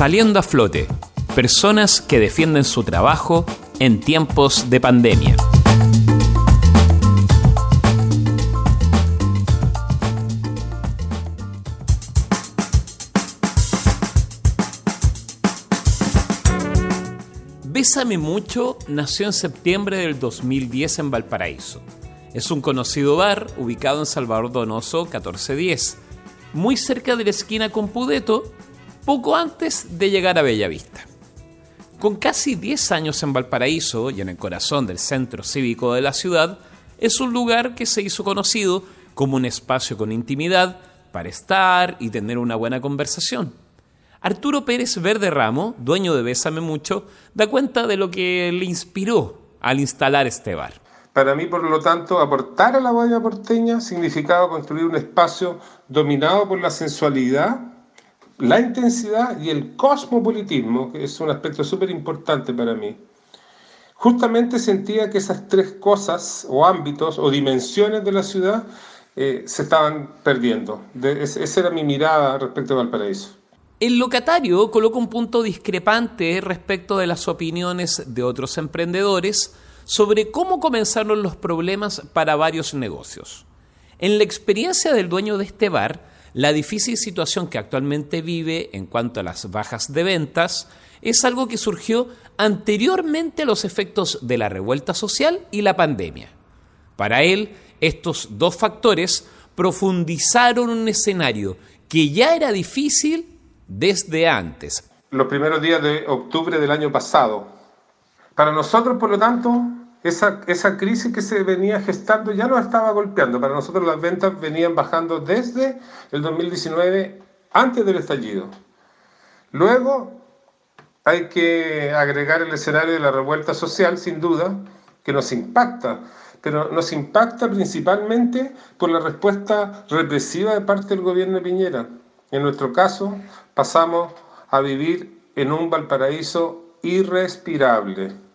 Saliendo a flote, personas que defienden su trabajo en tiempos de pandemia. Bésame Mucho nació en septiembre del 2010 en Valparaíso. Es un conocido bar ubicado en Salvador Donoso 1410, muy cerca de la esquina con Pudeto, poco antes de llegar a Bellavista. Con casi 10 años en Valparaíso y en el corazón del centro cívico de la ciudad, es un lugar que se hizo conocido como un espacio con intimidad para estar y tener una buena conversación. Arturo Pérez Verde Ramo, dueño de Bésame Mucho, da cuenta de lo que le inspiró al instalar este bar. Para mí, por lo tanto, aportar a la bohemia porteña significaba construir un espacio dominado por la sensualidad, la intensidad y el cosmopolitismo, que es un aspecto súper importante para mí. Justamente sentía que esas tres cosas o ámbitos o dimensiones de la ciudad eh, se estaban perdiendo. esa era mi mirada respecto a Valparaíso. El locatario coloca un punto discrepante respecto de las opiniones de otros emprendedores sobre cómo comenzaron los problemas para varios negocios. En la experiencia del dueño de este bar, la difícil situación que actualmente vive en cuanto a las bajas de ventas es algo que surgió anteriormente a los efectos de la revuelta social y la pandemia. Para él, estos dos factores profundizaron un escenario que ya era difícil desde antes. Los primeros días de octubre del año pasado. Para nosotros, por lo tanto, esa, esa crisis que se venía gestando ya nos estaba golpeando. Para nosotros las ventas venían bajando desde el 2019, antes del estallido. Luego hay que agregar el escenario de la revuelta social, sin duda, que nos impacta, pero nos impacta principalmente por la respuesta represiva de parte del gobierno de Piñera. En nuestro caso, pasamos a vivir en un Valparaíso irrespirable.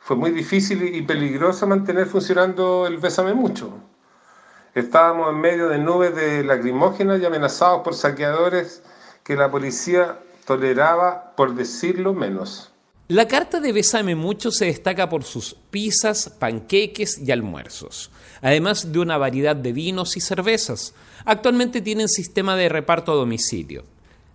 Fue muy difícil y peligroso mantener funcionando el Bésame Mucho. Estábamos en medio de nubes de lacrimógenas y amenazados por saqueadores que la policía toleraba, por decirlo menos. La carta de Bésame Mucho se destaca por sus pizzas, panqueques y almuerzos, además de una variedad de vinos y cervezas. Actualmente tienen sistema de reparto a domicilio.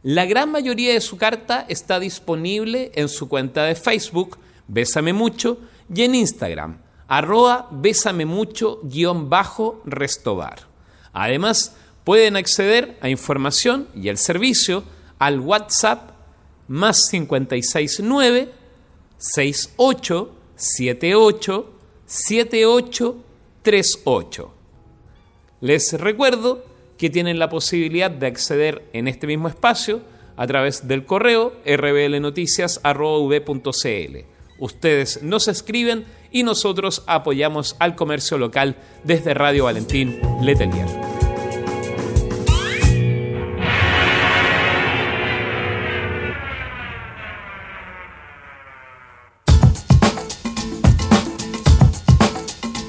La gran mayoría de su carta está disponible en su cuenta de Facebook, Bésame Mucho, y en Instagram, arroba Bésame Mucho guion bajo Restobar. Además, pueden acceder a información y el servicio al WhatsApp más 569 68 78 78 38. Les recuerdo que tienen la posibilidad de acceder en este mismo espacio a través del correo rblnoticias.v.cl. Ustedes nos escriben y nosotros apoyamos al comercio local desde Radio Valentín Letelier.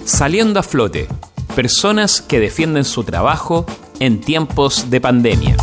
Saliendo a flote, personas que defienden su trabajo en tiempos de pandemia.